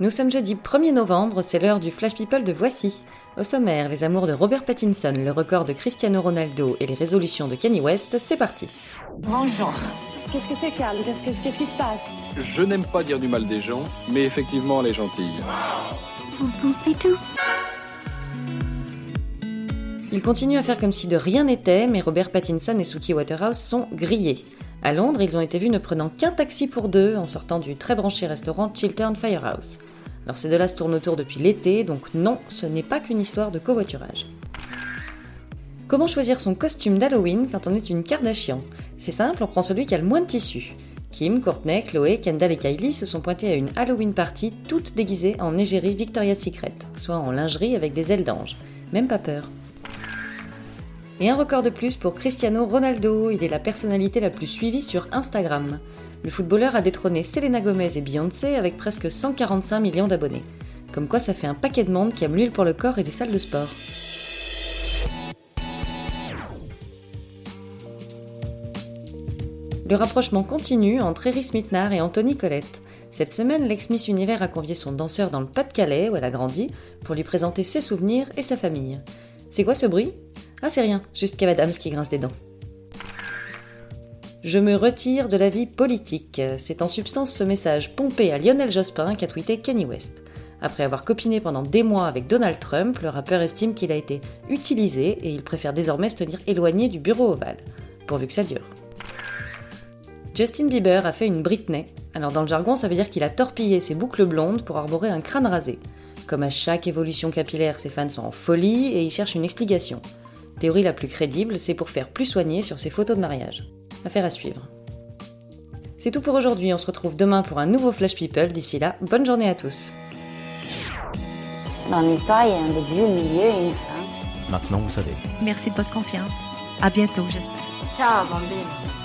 Nous sommes jeudi 1er novembre, c'est l'heure du Flash People de Voici. Au sommaire, les amours de Robert Pattinson, le record de Cristiano Ronaldo et les résolutions de Kanye West, c'est parti. Bonjour. Qu'est-ce que c'est, Carl Qu'est-ce que- qu'est-ce qui se passe? Je n'aime pas dire du mal des gens, mais effectivement, elle est gentille. Il continue à faire comme si de rien n'était, mais Robert Pattinson et Suki Waterhouse sont grillés. À Londres, ils ont été vus ne prenant qu'un taxi pour deux en sortant du très branché restaurant Chiltern Firehouse. Alors ces deux-là se tournent autour depuis l'été, donc non, ce n'est pas qu'une histoire de covoiturage. Comment choisir son costume d'Halloween quand on est une Kardashian? C'est simple, on prend celui qui a le moins de tissu. Kim, Courtney, Chloé, Kendall et Kylie se sont pointés à une Halloween party toutes déguisées en égérie Victoria's Secret, soit en lingerie avec des ailes d'ange. Même pas peur. Et un record de plus pour Cristiano Ronaldo, il est la personnalité la plus suivie sur Instagram. Le footballeur a détrôné Selena Gomez et Beyoncé avec presque 145 millions d'abonnés. Comme quoi ça fait un paquet de monde qui aime l'huile pour le corps et les salles de sport. Le rapprochement continue entre Eris Mitnar et Anthony Colette. Cette semaine, l'ex-Miss Univers a convié son danseur dans le Pas-de-Calais, où elle a grandi, pour lui présenter ses souvenirs et sa famille. C'est quoi ce bruit? Ah, c'est rien, juste Kev Adams qui grince des dents. Je me retire de la vie politique. C'est en substance ce message pompé à Lionel Jospin qu'a tweeté Kanye West. Après avoir copiné pendant des mois avec Donald Trump, le rappeur estime qu'il a été utilisé et il préfère désormais se tenir éloigné du bureau ovale, pourvu que ça dure. Justin Bieber a fait une Britney. Alors dans le jargon, ça veut dire qu'il a torpillé ses boucles blondes pour arborer un crâne rasé. Comme à chaque évolution capillaire, ses fans sont en folie et ils cherchent une explication. Théorie la plus crédible, c'est pour faire plus soigner sur ses photos de mariage. Affaire à suivre. C'est tout pour aujourd'hui, on se retrouve demain pour un nouveau Flash People. D'ici là, bonne journée à tous. Dans l'histoire, il y a un début, un milieu et une fin. Maintenant, vous savez. Merci de votre confiance. À bientôt, j'espère. Ciao, bambine.